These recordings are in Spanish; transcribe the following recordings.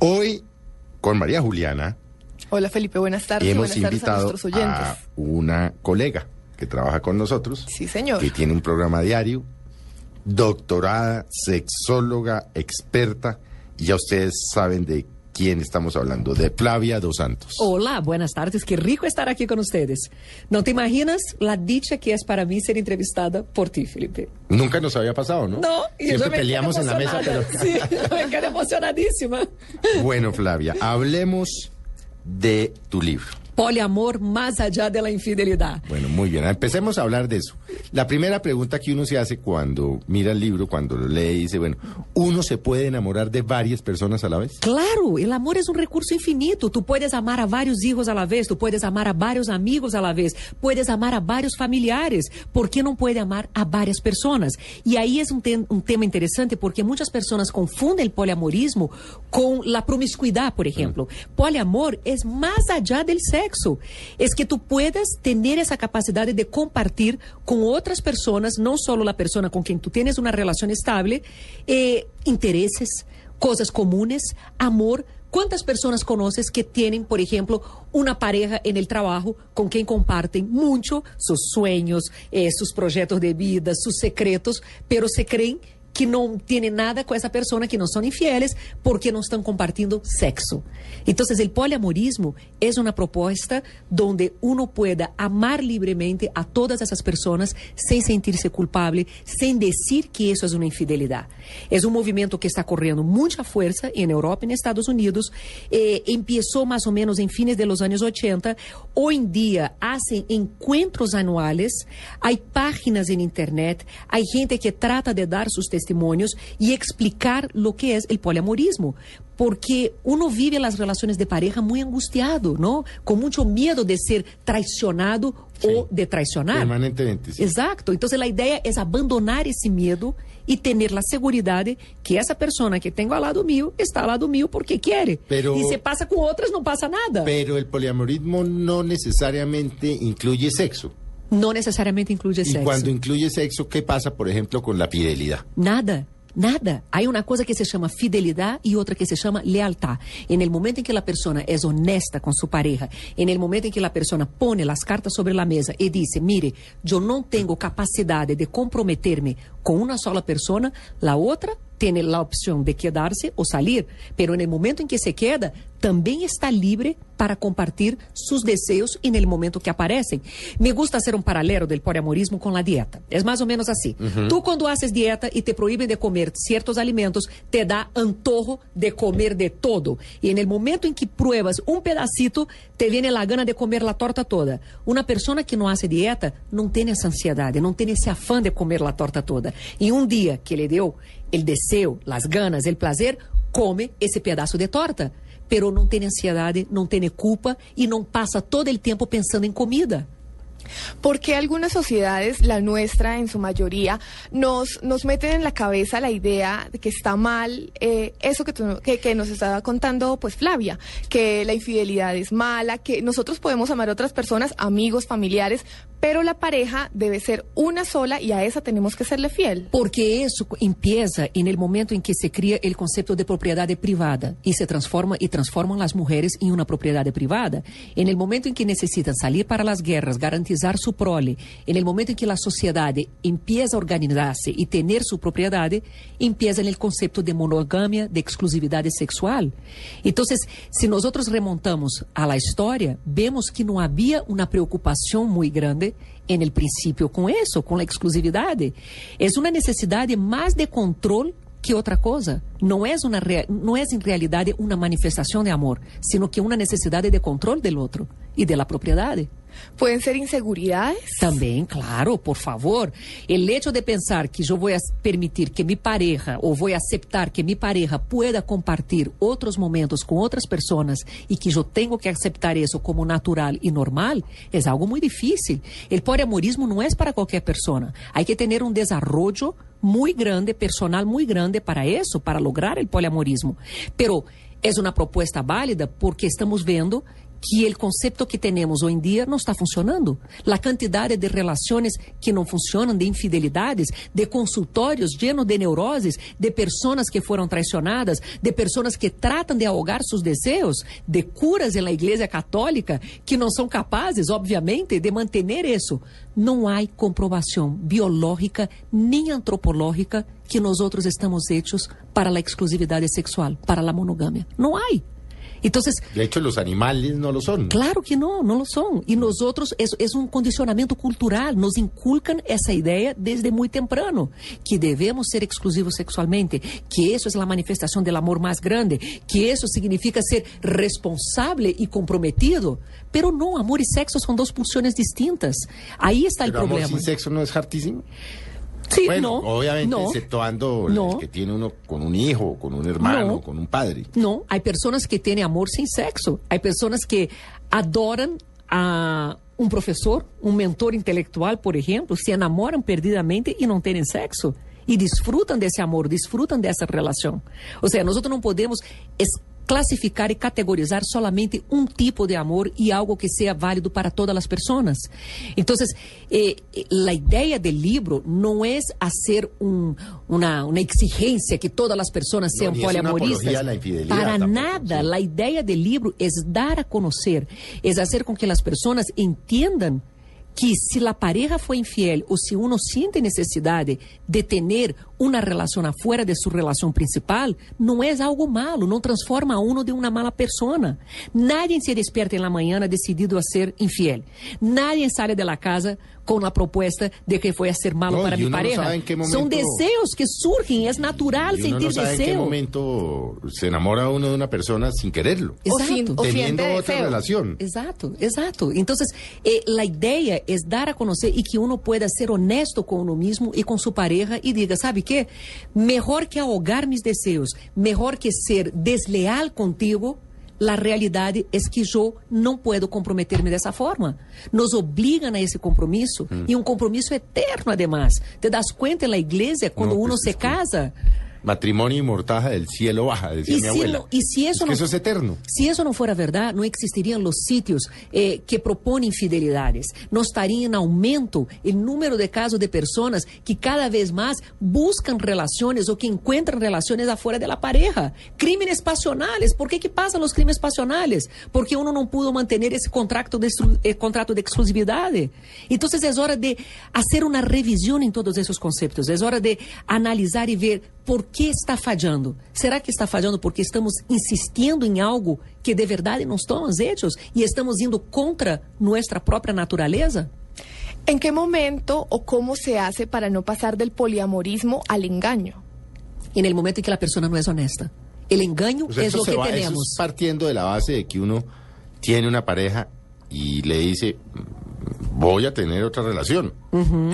Hoy, con María Juliana, Hola Felipe, buenas tardes. hemos buenas tardes a invitado nuestros oyentes. a una colega que trabaja con nosotros. Sí, señor. Que tiene un programa diario, doctorada, sexóloga, experta. Y ya ustedes saben de quién estamos hablando, de Flavia Dos Santos. Hola, buenas tardes. Qué rico estar aquí con ustedes. No te imaginas la dicha que es para mí ser entrevistada por ti, Felipe. Nunca nos había pasado, ¿no? No, y Siempre peleamos en la mesa, pero... Sí, me quedé emocionadísima. bueno, Flavia, hablemos de tu libro. Poliamor más allá de la infidelidad. Bueno, muy bien. Empecemos a hablar de eso. La primera pregunta que uno se hace cuando mira el libro, cuando lo lee, dice, bueno, ¿uno se puede enamorar de varias personas a la vez? Claro, el amor es un recurso infinito. Tú puedes amar a varios hijos a la vez, tú puedes amar a varios amigos a la vez, puedes amar a varios familiares. ¿Por qué no puede amar a varias personas? Y ahí es un, tem- un tema interesante porque muchas personas confunden el poliamorismo con la promiscuidad, por ejemplo. Poliamor es más allá del sexo. Es que tú puedas tener esa capacidad de compartir con otras personas, no solo la persona con quien tú tienes una relación estable, eh, intereses, cosas comunes, amor. ¿Cuántas personas conoces que tienen, por ejemplo, una pareja en el trabajo con quien comparten mucho sus sueños, eh, sus proyectos de vida, sus secretos, pero se creen que no tienen nada con esa persona, que no son infieles, porque no están compartiendo sexo. Entonces, el poliamorismo es una propuesta donde uno pueda amar libremente a todas esas personas sin sentirse culpable, sin decir que eso es una infidelidad. Es un movimiento que está corriendo mucha fuerza en Europa y en Estados Unidos. Eh, empezó más o menos en fines de los años 80. Hoy en día hacen encuentros anuales, hay páginas en Internet, hay gente que trata de dar sus testimonios y explicar lo que es el poliamorismo. Porque uno vive las relaciones de pareja muy angustiado, ¿no? Con mucho miedo de ser traicionado o de traicionar. Permanentemente, sí. Exacto. Entonces la idea es abandonar ese miedo y tener la seguridad de que esa persona que tengo al lado mío está al lado mío porque quiere. Pero- y si pasa con otras no pasa nada. Pero el poliamorismo no necesariamente incluye sexo. No necesariamente incluye Y sexo. cuando incluye sexo, ¿qué pasa, por ejemplo, con la fidelidad? Nada. Nada. Hay una cosa que se llama fidelidad y otra que se llama lealtad. En el momento en que la persona es honesta con su pareja, en el momento en que la persona pone las cartas sobre la mesa y dice, mire, yo no tengo capacidad de comprometerme con una sola persona, la otra tiene la opción de quedarse o salir, pero en el momento en que se queda, también está libre para compartir sus deseos en el momento que aparecen. Me gusta hacer un paralelo del poliamorismo con la dieta. Es más o menos así. Tú cuando haces dieta y te prohíben de comer ciertos alimentos, te da antojo de comer de todo. Y en el momento en que pruebas un pedacito, te viene la gana de comer la torta toda. Una persona que no hace dieta no tiene esa ansiedad, no tiene ese afán de comer la torta toda. Y un día que le dio el deseo, las ganas, el placer, come ese pedazo de torta. Pero não tem ansiedade, não tem culpa e não passa todo el tiempo pensando en comida. ¿Por qué algunas sociedades, la nuestra en su mayoría, nos, nos meten en la cabeza la idea de que está mal eh, eso que, tú- que, que nos estaba contando pues Flavia, que la infidelidad es mala, que nosotros podemos amar a otras personas, amigos, familiares, pero la pareja debe ser una sola y a esa tenemos que serle fiel? Porque isso empieza en el momento en que se cria el concepto de propiedad privada y se transforma y transforman las mujeres en una propiedad privada. En el momento en que necesitan salir para las guerras, garantizar su prole, en el momento en que la sociedad empieza a organizarse y tener su propiedad, empieza en el concepto de monogamia, de exclusividad sexual. Entonces, si nosotros remontamos a la historia, vemos que no había una preocupación muy grande en el principio con eso, con la exclusividad. Es una necesidad más de control que outra coisa. Não é, uma, rea- não é em realidade uma manifestação de amor, sino que uma necessidade de controle do outro e da propriedade. ¿Pueden ser inseguridades? Também, claro, por favor. El hecho de pensar que eu vou as- permitir que mi pareja ou vou aceitar que mi pareja pueda compartir outros momentos com outras pessoas e que eu tenho que aceitar isso como natural e normal, é algo muito difícil. El poliamorismo não é para qualquer pessoa. Hay que ter um desarrollo muy grande, personal muy grande para eso, para lograr el poliamorismo. Pero es una propuesta válida porque estamos vendo que o conceito que temos hoje em dia não está funcionando. A quantidade de relações que não funcionam, de infidelidades, de consultórios llenos de neuroses, de pessoas que foram traicionadas, de pessoas que tratam de ahogar seus desejos, de curas na Igreja Católica que não são capazes, obviamente, de manter isso. Não há comprovação biológica nem antropológica que nós outros estamos hechos para a exclusividade sexual, para a monogamia. Não há. Entonces, De hecho, los animales no lo son. Claro que não, não lo são. E nós outros, é, é um condicionamento cultural. Nos inculcam essa ideia desde muito temprano, que devemos ser exclusivos sexualmente, que isso é a manifestação do amor mais grande, que isso significa ser responsável e comprometido. Pero não, amor e sexo são duas pulsiones distintas. Aí está Pero amor problema. sin sexo no es hartísimo. Sí, Bueno, no, obviamente, no. exceptuando el No. que tiene uno con un hijo, con un hermano, No. con un padre. Não, há pessoas que têm amor sem sexo. Há pessoas que adoram a um professor, um mentor intelectual, por exemplo, se enamoram perdidamente e não têm sexo. E desfrutam desse amor, desfrutam dessa relação. Ou seja, nós não podemos es- classificar e categorizar solamente um tipo de amor e algo que seja válido para todas as pessoas. Então, eh, a ideia do livro não é fazer um, uma, uma exigência que todas as pessoas sejam poliamoristas. a Para tampoco, nada. sí. La idea del libro es dar a conocer, es hacer con que las personas entiendan que si la pareja fue infiel o si uno siente necesidad de tener una relación afuera de su relación principal, no es algo malo, no transforma a uno de una mala persona. Nadie se despierta en la mañana decidido a ser infiel. Nadie sale de la casa con la propuesta de que fue a ser malo No, para y mi no pareja. en qué Son momento- deseos que surgen, es natural Y uno sentir no sabe en qué deseo. momento se enamora uno de una persona sin quererlo. O sin- Exato. o teniendo siente otra deseo. relación. Exato, exato. Então, eh, a ideia é dar a conhecer e que uno pueda ser honesto com uno mesmo e com sua pareja e diga, sabe que? Melhor que ahogar mis desejos, melhor que ser desleal contigo, a realidade é que eu não puedo comprometer-me dessa forma. Nos obrigam a esse compromisso e um compromisso eterno, además. Te das conta na igreja quando No, uno se casa? Matrimonio y mortaja del cielo baja, decía Y mi si abuela. no- y si eso Es no- eso es eterno. Se isso não for a verdade, não existiriam os sítios eh, que propõem infidelidades. Não estaria em aumento o número de casos de pessoas que cada vez mais buscam relações ou que encontram relações afuera de la pareja. Crímenes passionales. Por que que passam os crimes passionales? Porque uno não pudo manter esse contrato de, eh, contrato de exclusividade. Então, é hora de fazer uma revisão em todos esses conceitos. É hora de analisar e ver por que está falhando. Será que está falhando porque estamos insistindo em algo que de verdade não estamos hechos e estamos indo contra nossa própria natureza? ¿En qué momento o cómo se hace para no pasar del poliamorismo al engaño? E no momento em que a pessoa não é honesta. El engaño O sea, é eso o se que va- eso temos. es partiendo de la base de que uno tiene una pareja y le dice, voy a tener otra relación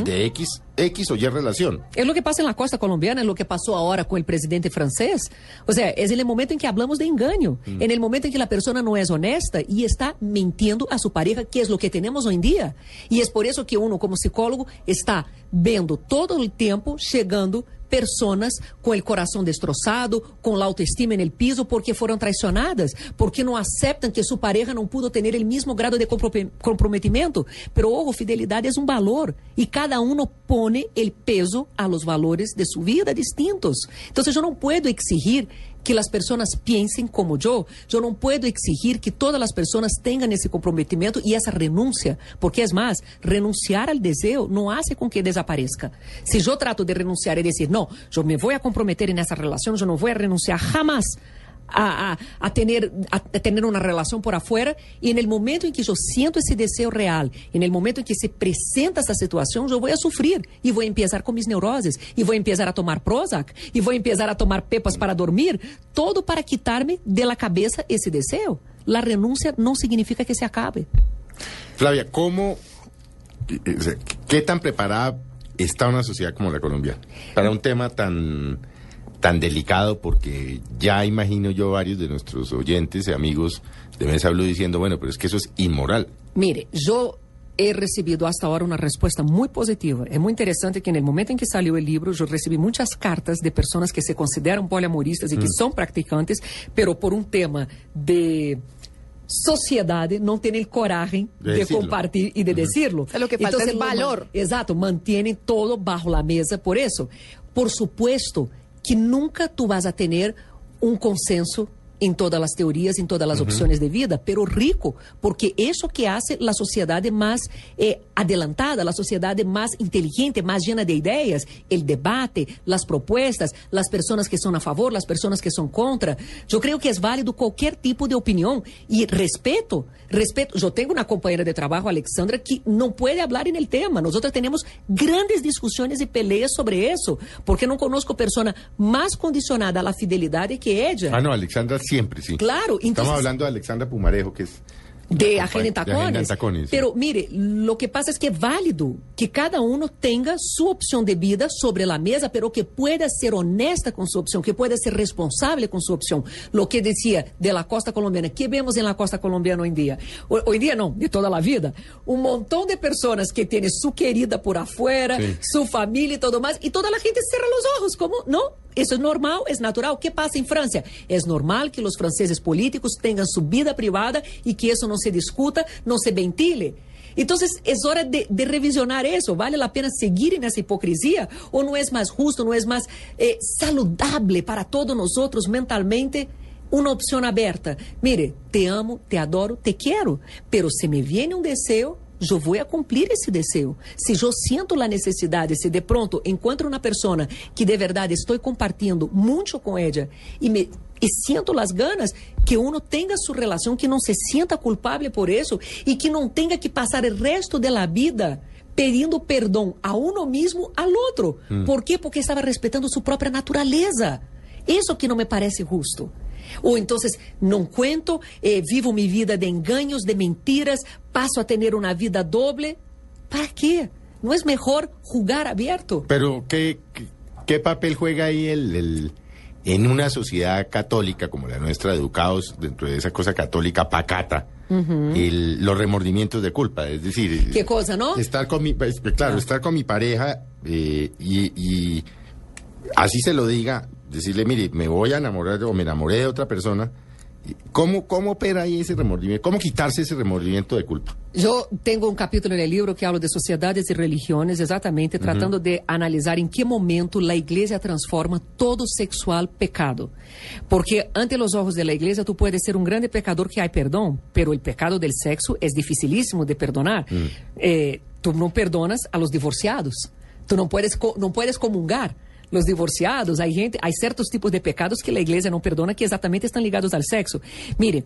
de X, X o Y relación. É o que passa na costa colombiana, é o que passou agora com o presidente francês. Ou seja, é o momento em que hablamos de engano. É o momento em que a pessoa não é honesta e está mentindo a sua pareja, que é o que temos hoje em dia. E é por isso que uno, como psicólogo, está vendo todo o tempo chegando pessoas com o coração destroçado, com a autoestima no piso, porque foram traicionadas, porque não aceitam que sua pareja não pudo ter o mesmo grado de compro- comprometimento. Pero, ojo, fidelidade é um valor e cada um pone o peso a los valores de sua vida distintos. Então, eu não puedo exigir que as pessoas pensem como eu. Eu não puedo exigir que todas as pessoas tenham esse comprometimento e essa renúncia, porque é mais, renunciar ao desejo não hace com que desapareça. Se eu trato de renunciar e dizer, não, eu me vou a comprometer nessa relação, eu não vou a renunciar jamás a, tener, tener una relación por afuera y en el momento en que yo siento ese deseo real, en el momento en que se presenta esa situación, yo voy a sufrir y voy a empezar con mis neuroses y voy a empezar a tomar Prozac y voy a empezar a tomar pepas para dormir, todo para quitarme de la cabeza ese deseo. La renuncia no significa que se acabe. Flavia, ¿cómo, eh, sea, qué tan preparada está una sociedad como la colombiana para un tema tan, tan delicado? Porque ya imagino yo varios de nuestros oyentes y amigos de Mesa Blue diciendo, bueno, pero es que eso es inmoral. Mire, yo he recibido hasta ahora una respuesta muy positiva. Es muy interesante que en el momento en que salió el libro, yo recibí muchas cartas de personas que se consideran poliamoristas y que son practicantes, pero por un tema de sociedad no tiene el coraje De de, compartir y de decirlo. sea, lo que falta es lo man- valor. Exacto, mantienen todo bajo la mesa por eso. Por supuesto que nunca tú vas a tener un consenso en todas las teorías, en todas las opciones de vida, pero rico, porque eso que hace la sociedad más eh, adelantada, la sociedad más inteligente, más llena de ideas, el debate, las propuestas, las personas que son a favor, las personas que son contra. Yo creo que es válido cualquier tipo de opinión y respeto, respeto. Yo tengo una compañera de trabajo, Alexandra, que no puede hablar en el tema. Nosotros tenemos grandes discusiones y peleas sobre eso, porque no conozco persona más condicionada a la fidelidad que ella. Ah, no, Alexandra siempre, sí. Claro, Estamos entonces- hablando de Alexandra Pumarejo, que es... de Agenda en compa- de Agenda en Tacones. Tacones. Pero mire, lo que pasa es que es válido que cada uno tenga su opción de vida sobre la mesa, pero que pueda ser honesta con su opción, que pueda ser responsable con su opción. Lo que decía de la costa colombiana, ¿qué vemos en la costa colombiana hoy en día? Hoy, hoy en día no, de toda la vida. Un montón de personas que tienen su querida por afuera, Sí. su familia y todo más, y toda la gente cierra los ojos, como, no, eso es normal, es natural. ¿Qué pasa en Francia? Es normal que los franceses políticos tengan su vida privada y que eso no se discuta, no se ventile. Entonces, es hora de, de revisionar eso. ¿Vale la pena seguir en esa hipocresía? ¿O no es más justo, no es más eh, saludable para todos nosotros mentalmente? Una opción abierta. Mire, te amo, te adoro, te quiero, pero si me viene un deseo, yo voy a cumplir ese deseo. Si yo siento la necesidad, si de pronto encuentro una persona que de verdad estoy compartiendo mucho con ella y me y siento las ganas que uno tenga su relación, que no se sienta culpable por eso y que no tenga que pasar el resto de la vida pedindo perdón a uno mismo, al otro. ¿Por qué? Porque estaba respetando su propia naturaleza. Eso que no me parece justo. Ou então, não cuento, eh, vivo minha vida de enganos, de mentiras, passo a ter uma vida doble. ¿Para quê? ¿No es mejor jugar abierto? Pero, ¿qué, qué, papel juega ahí el, el- en una sociedad católica como la nuestra, educados dentro de esa cosa católica pacata, el- los remordimientos de culpa? Es decir, ¿Qué cosa, no? estar con mi, pues, claro, estar con mi pareja eh, y, y así se lo diga, decirle, mire, me voy a enamorar o me enamoré de otra persona. ¿Cómo, cómo opera ahí ese remordimiento? ¿Cómo quitarse ese remordimiento de culpa? Eu tenho um capítulo no livro que habla de sociedades e religiões, exatamente tratando de analisar em que momento a igreja transforma todo sexual pecado. Porque ante os olhos da igreja tu puedes ser um grande pecador que há perdão, pero o pecado del sexo é dificilíssimo de perdonar. Eh, tu não perdonas a los divorciados. Tu não puedes, não puedes comungar. Los divorciados, hay gente, hay certos tipos de pecados que la iglesia no perdona que exatamente están ligados al sexo. Mire,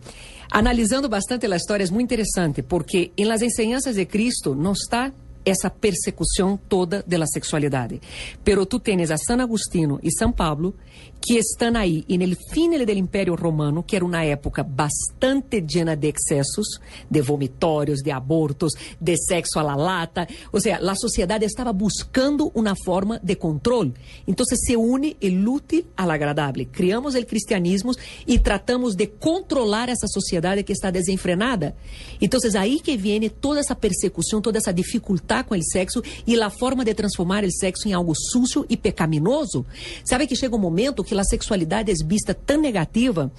analizando bastante la historia es muy interesante porque en las enseñanzas de Cristo no está essa persecução toda da sexualidade. Pero tu tens a San Agustino e São Pablo que estão aí e no fim do Império Romano, que era uma época bastante llena de excessos, de vomitórios, de abortos, de sexo a la lata. Ou seja, a sociedade estava buscando uma forma de controle. Então se une o útil ao agradável. Criamos o cristianismo e tratamos de controlar essa sociedade que está desenfrenada. Então aí que vem toda essa persecução, toda essa dificuldade com o sexo e a forma de transformar o sexo em algo sujo e pecaminoso. Sabe que chega um momento que a sexualidade é vista tão negativa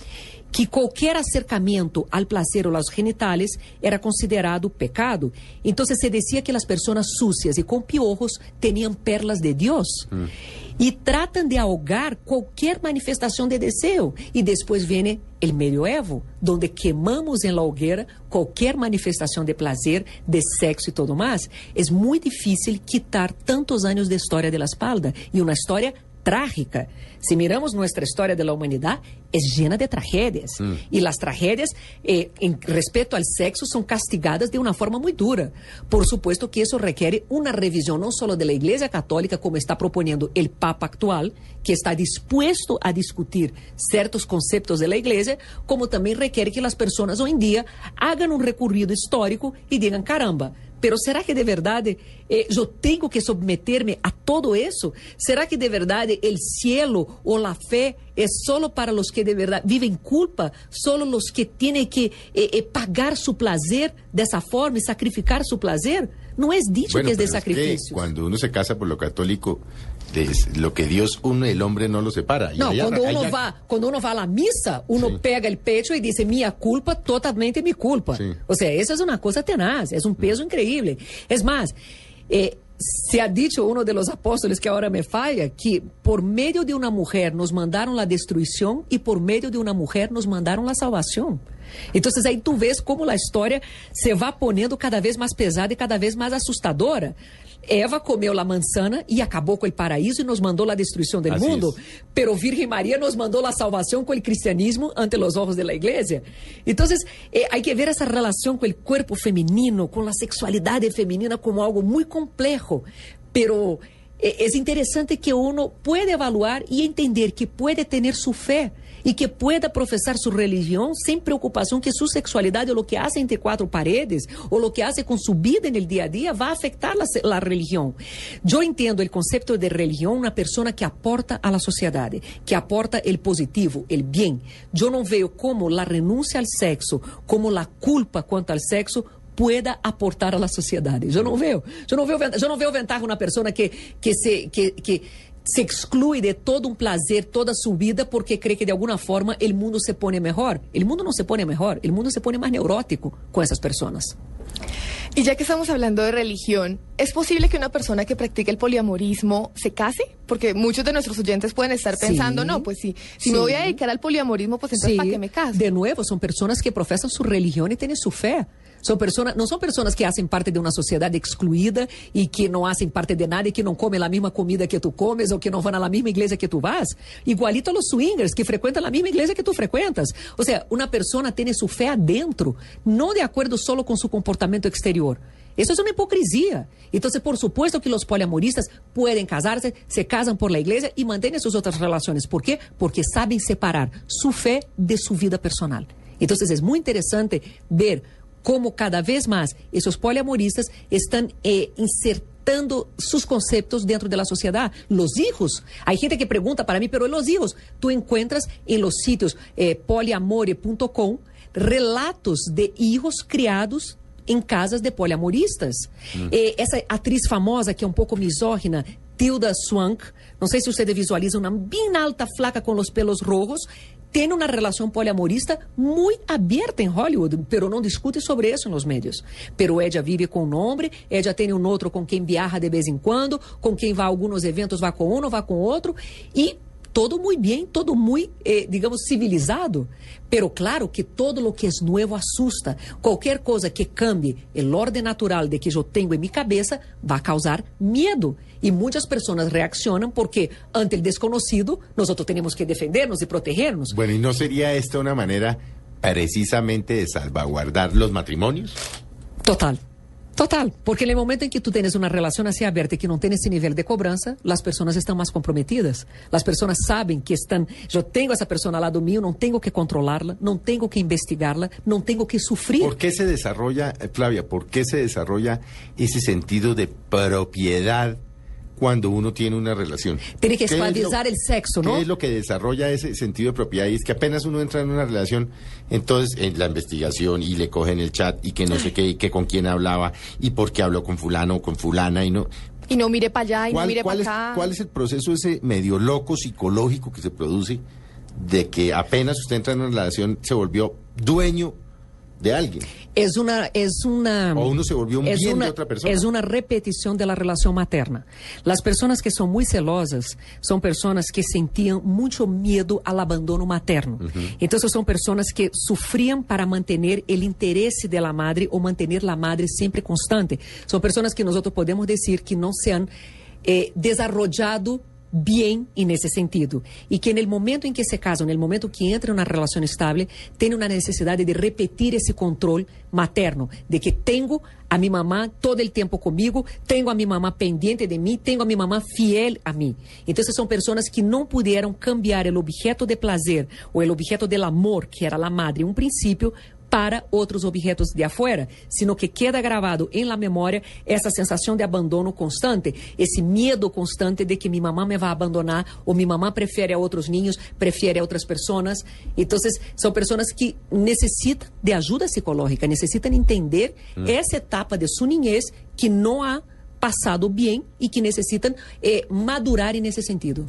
que qualquer acercamento ao placer ou aos genitales era considerado pecado. Então se dizia que as pessoas sucias e com piojos tinham perlas de Deus. E tratam de ahogar qualquer manifestação de desejo. E depois vem o medioevo, onde queimamos em la hogueira qualquer manifestação de prazer, de sexo e tudo mais. É muito difícil quitar tantos anos de história de la espalda. E uma história trágica. Si miramos nuestra historia de la humanidad, es llena de tragedias. Y las tragedias eh, en respecto al sexo son castigadas de una forma muy dura. Por supuesto que eso requiere una revisión no solo de la Iglesia Católica, como está proponiendo el Papa actual, que está dispuesto a discutir ciertos conceptos de la Iglesia, como también requiere que las personas hoy en día hagan un recorrido histórico y digan, caramba, pero será que de verdade eh, eu tenho que submeter-me a todo isso? Será que de verdade o cielo ou a fé é solo para os que de verdade vivem culpa? Solo os que têm que eh, eh, pagar su placer dessa forma e sacrificar su placer? Não é dicho Bueno, que é de pero es que cuando uno se casa por lo católico, lo que Dios une, el hombre no lo separa. Y Não, allá- quando uno, allá- va, quando uno va à missa, uno Sim. pega o pecho e diz: minha culpa, totalmente minha culpa. Sim. Ou seja, essa é uma coisa tenaz, é um peso incrível. É mais, eh, se ha dicho uno de los apóstoles que ahora me falla que por medio de una mujer nos mandaron la destruición y por medio de una mujer nos mandaron la salvación. Entonces ahí tú ves como la historia se va poniendo cada vez más pesada y cada vez más asustadora. Eva comeu la manzana y acabó con el paraíso y nos mandó la destrucción del Así mundo. es. Pero Virgen María nos mandó la salvación con el cristianismo ante los ojos de la iglesia. Entonces, eh, hay que ver esa relación con el cuerpo femenino, con la sexualidad femenina como algo muy complejo. Pero eh, es interesante que uno puede evaluar y entender que puede tener su fe y que pueda profesar su religión sin preocupación que su sexualidad o lo que hace entre cuatro paredes o lo que hace con su vida en el día a día va a afectar la, la religión. Yo entiendo el concepto de religión una persona que aporta a la sociedad, que aporta el positivo, el bien. Yo no veo como la renuncia al sexo, como la culpa cuanto al sexo pueda aportar a la sociedad. Yo no veo, yo no veo, yo no veo ventaja una persona que, que se, que, que se exclui de todo um prazer, toda su vida, porque cree que de alguma forma o mundo se pone melhor. O mundo não se pone melhor, o mundo se pone mais neurótico com essas pessoas. Y ya que estamos hablando de religión, ¿es posible que una persona que practique el poliamorismo se case? Porque muchos de nuestros oyentes pueden estar Sí. pensando, no, pues sí, si Sí. me voy a dedicar al poliamorismo, pues entonces ¿para qué me caso? De nuevo, são pessoas que professam sua religião e têm sua fé. São pessoas, não são pessoas que fazem parte de uma sociedade excluída e que não fazem parte de nada e que não comem a mesma comida que tu comes ou que não vão na mesma igreja que tu vas. Igualito a los swingers que frequentam a mesma igreja que tu frequentas. Ou seja, uma pessoa tem sua fé adentro, não de acordo solo com seu comportamento exterior. Eso es una hipocresía. Entonces, por supuesto que los poliamoristas pueden casarse, se casan por la iglesia y mantienen sus otras relaciones. ¿Por qué? Porque saben separar su fe de su vida personal. Entonces, es muy interesante ver cómo cada vez más esos poliamoristas están eh, insertando sus conceptos dentro de la sociedad. Los hijos. Hay gente que pregunta para mí, pero los hijos, tú encuentras en los sitios eh, poliamore.com relatos de hijos criados em casas de poliamoristas. Eh, essa atriz famosa, que é um pouco misógina, Tilda Swank, não sei se você visualiza, uma bem alta, flaca, com os pelos rojos, tem uma relação poliamorista muito aberta em Hollywood, pero não discute sobre isso nos médios. Pero ella vive com um homem, ella tem um outro com quem viaja de vez em quando, com quem vai a alguns eventos, vai com um, vai com outro, e todo muy bien, todo muy, eh, digamos, civilizado. Pero claro que todo lo que es nuevo asusta. Cualquier cosa que cambie el orden natural de que yo tengo en mi cabeza va a causar miedo. Y muchas personas reaccionan porque ante el desconocido nosotros tenemos que defendernos y protegernos. Bueno, ¿y no sería esta una manera precisamente de salvaguardar los matrimonios? Total. Total, porque no momento em que tu tens uma relação assim aberta e que não tem esse nível de cobrança, as pessoas estão mais comprometidas. As pessoas sabem que estão, eu tenho essa pessoa ao lado meu, não tenho que controlá-la, não tenho que investigá-la, não tenho que sofrer. ¿Por qué se desarrolla, eh, Flavia, por qué se desarrolla ese sentido de propiedad cuando uno tiene una relación? Tiene que ¿Qué es lo- esclavizar el sexo, ¿no? ¿Qué es lo que desarrolla ese sentido de propiedad? Y es que apenas uno entra en una relación, entonces en la investigación y le cogen el chat y que no sé qué, y que con quién hablaba y por qué habló con fulano o con fulana y no. Y no mire para allá y no ¿Cuál, mire para es, acá. ¿Cuál es el proceso ese medio loco psicológico que se produce de que apenas usted entra en una relación se volvió dueño de alguien? Es una, es una, O uno se volvió un bien de otra persona. Es una repetición de la relación materna. Las personas que son muy celosas son personas que sentían mucho miedo al abandono materno. Entonces son personas que sufrían para mantener el interés de la madre o mantener la madre siempre constante. Son personas que nosotros podemos decir que no se han eh, desarrollado bien en ese sentido. Y que en el momento en que se casan, en el momento que entra en una relación estable, tiene una necesidad de repetir ese control materno, de que tengo a mi mamá todo el tiempo conmigo, tengo a mi mamá pendiente de mí, tengo a mi mamá fiel a mí. Entonces son personas que no pudieron cambiar el objeto de placer o el objeto del amor, que era la madre, un principio, para outros objetos de afuera, sino que queda gravado em la memória essa sensação de abandono constante, esse medo constante de que minha mamã me vai abandonar ou minha mamã prefere a outros ninhos, prefere a outras pessoas. Então, são pessoas que necessitam de ajuda psicológica, necessitam entender hum. essa etapa de sua niñez que não há passado bem e que necessitam eh, madurar nesse sentido.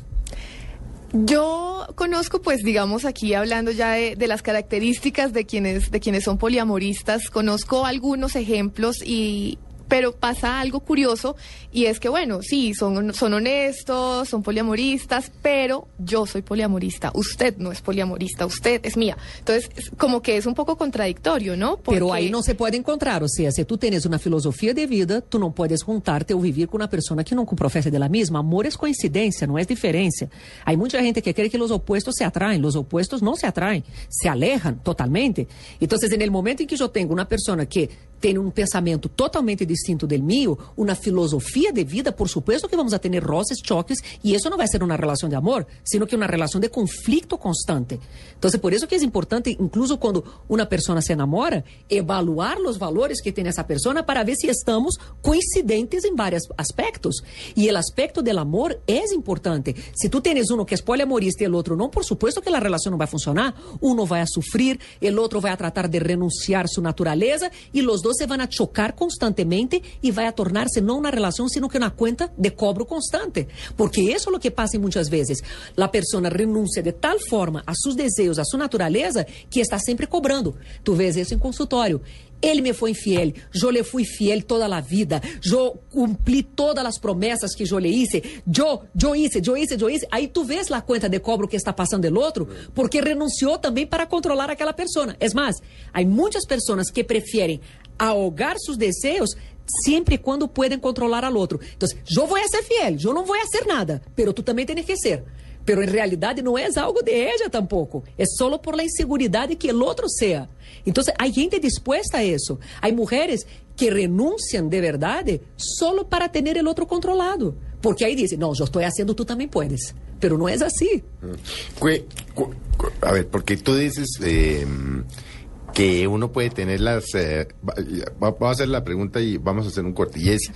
Yo conozco, pues, digamos, aquí hablando ya de, de, las características de quienes, de quienes son poliamoristas, conozco algunos ejemplos y, pero pasa algo curioso y es que, bueno, sí, son, son honestos, son poliamoristas, pero yo soy poliamorista, usted no es poliamorista, usted es mía. Entonces, como que es un poco contradictorio, ¿no? Porque... Pero ahí no se puede encontrar, o sea, si tú tienes una filosofía de vida, tú no puedes juntarte o vivir con una persona que no profesa de la misma. Amor es coincidencia, no es diferencia. Hay mucha gente que cree que los opuestos se atraen, los opuestos no se atraen, se alejan totalmente. Entonces, en el momento en que yo tengo una persona que tem um pensamento totalmente distinto del mío, uma filosofia de vida, por supuesto que vamos a ter roces, choques, e isso não vai ser uma relação de amor, sino que uma relação de conflito constante. Então, por isso que é importante, incluso quando uma pessoa se enamora, evaluar os valores que tem essa pessoa para ver se estamos coincidentes em vários aspectos. E o aspecto do amor é importante. Se tu tens um que é poliamorista e o outro não, por supuesto que a relação não vai funcionar. Um vai a sofrer, o outro vai a tratar de renunciar sua natureza e os dois se van a chocar constantemente y va a tornarse no una relación, sino que una cuenta de cobro constante. Porque eso es lo que pasa muchas veces. La persona renuncia de tal forma a sus deseos, a su naturaleza, que está sempre cobrando. Tu vês isso em consultório. Ele me foi infiel, eu lhe fui fiel toda a vida, eu cumpri todas as promessas que eu lhe hice, eu, eu hice, eu hice, eu hice. Aí tu vês a conta de cobro que está passando do outro, porque renunciou também para controlar aquela pessoa. É mais, há muitas pessoas que preferem ahogar seus desejos sempre quando podem controlar al outro. Então, eu vou ser fiel, eu não vou ser nada, pero tu também tens que ser. Pero em realidade não é algo de ella tampoco, é solo por la inseguridade que o outro seja. Então, há gente disposta a isso. Há mulheres que renunciam de verdade solo para ter o outro controlado. Porque aí dizem, não, eu estou fazendo, tu também puedes. Pero não é assim. A ver, porque tu dizes... Eh... que uno puede tener las... Eh, vamos a hacer la pregunta y vamos a hacer un corte. Y es,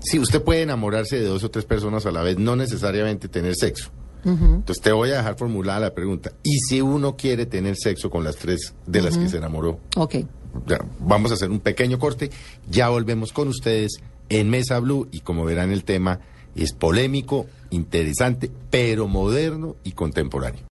si usted puede enamorarse de dos o tres personas a la vez, no necesariamente tener sexo. Entonces te voy a dejar formulada la pregunta. ¿Y si uno quiere tener sexo con las tres de las que se enamoró? Ok. vamos a hacer un pequeño corte. Ya volvemos con ustedes en Mesa Blue y como verán el tema es polémico, interesante, pero moderno y contemporáneo.